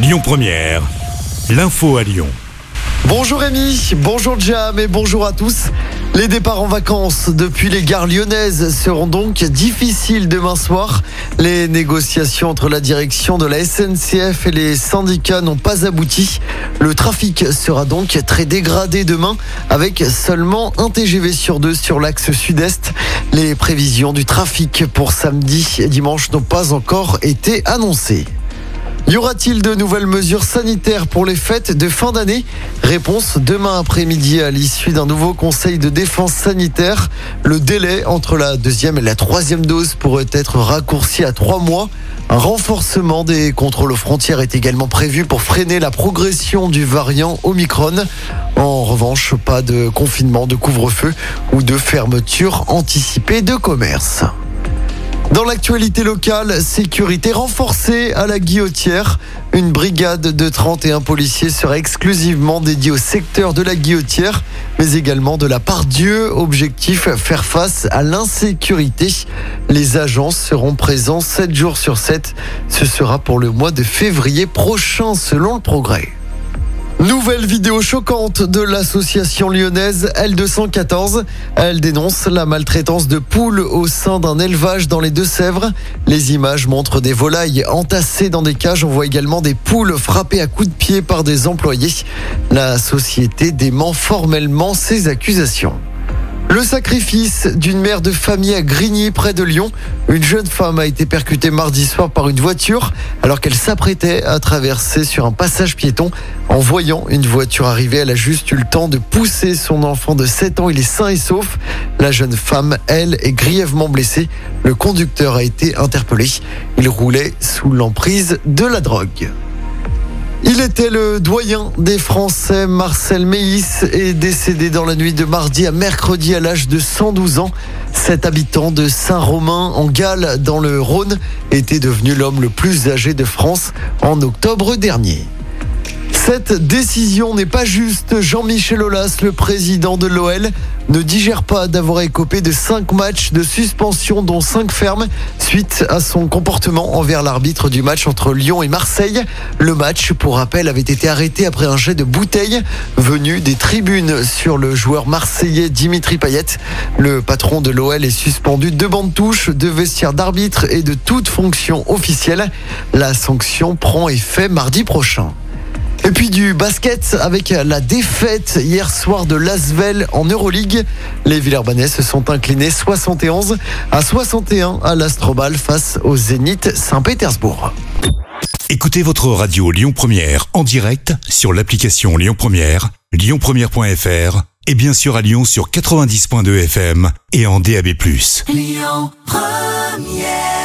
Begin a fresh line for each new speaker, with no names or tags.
Lyon Première, l'info à Lyon.
Bonjour Rémi, bonjour Jam et bonjour à tous. Les départs en vacances depuis les gares lyonnaises seront donc difficiles demain soir. Les négociations entre la direction de la SNCF et les syndicats n'ont pas abouti. Le trafic sera donc très dégradé demain avec seulement un TGV sur deux sur l'axe sud-est. Les prévisions du trafic pour samedi et dimanche n'ont pas encore été annoncées. Y aura-t-il de nouvelles mesures sanitaires pour les fêtes de fin d'année? Réponse demain après-midi à l'issue d'un nouveau conseil de défense sanitaire. Le délai entre la deuxième et la troisième dose pourrait être raccourci à trois mois. Un renforcement des contrôles aux frontières est également prévu pour freiner la progression du variant Omicron. En revanche, pas de confinement, de couvre-feu ou de fermeture anticipée de commerce. Dans l'actualité locale, sécurité renforcée à la Guillotière. Une brigade de 31 policiers sera exclusivement dédiée au secteur de la Guillotière, mais également de la part Dieu. Objectif, faire face à l'insécurité. Les agents seront présents 7 jours sur 7. Ce sera pour le mois de février prochain selon le progrès. Nouvelle vidéo choquante de l'association lyonnaise L214. Elle dénonce la maltraitance de poules au sein d'un élevage dans les Deux-Sèvres. Les images montrent des volailles entassées dans des cages. On voit également des poules frappées à coups de pied par des employés. La société dément formellement ces accusations. Le sacrifice d'une mère de famille à Grigny, près de Lyon. Une jeune femme a été percutée mardi soir par une voiture alors qu'elle s'apprêtait à traverser sur un passage piéton. En voyant une voiture arriver, elle a juste eu le temps de pousser son enfant de 7 ans. Il est sain et sauf. La jeune femme, elle, est grièvement blessée. Le conducteur a été interpellé. Il roulait sous l'emprise de la drogue. Il était le doyen des Français. Marcel Meis est décédé dans la nuit de mardi à mercredi à l'âge de 112 ans. Cet habitant de Saint-Romain en Galles dans le Rhône était devenu l'homme le plus âgé de France en octobre dernier. Cette décision n'est pas juste. Jean-Michel Aulas, le président de l'OL, ne digère pas d'avoir écopé de 5 matchs de suspension, dont 5 fermes, suite à son comportement envers l'arbitre du match entre Lyon et Marseille. Le match, pour rappel, avait été arrêté après un jet de bouteille venu des tribunes sur le joueur marseillais Dimitri Payet. Le patron de l'OL est suspendu de bandes touches, de vestiaire d'arbitre et de toute fonction officielle. La sanction prend effet mardi prochain. Et puis du basket avec la défaite hier soir de Lasvel en Euroleague. Les Villeurbanais se sont inclinés 71 à 61 à l'Astrobal face au Zénith Saint-Pétersbourg.
Écoutez votre radio Lyon Première en direct sur l'application Lyon Première, lyonpremière.fr et bien sûr à Lyon sur 90.2 FM et en DAB+.
Lyon Première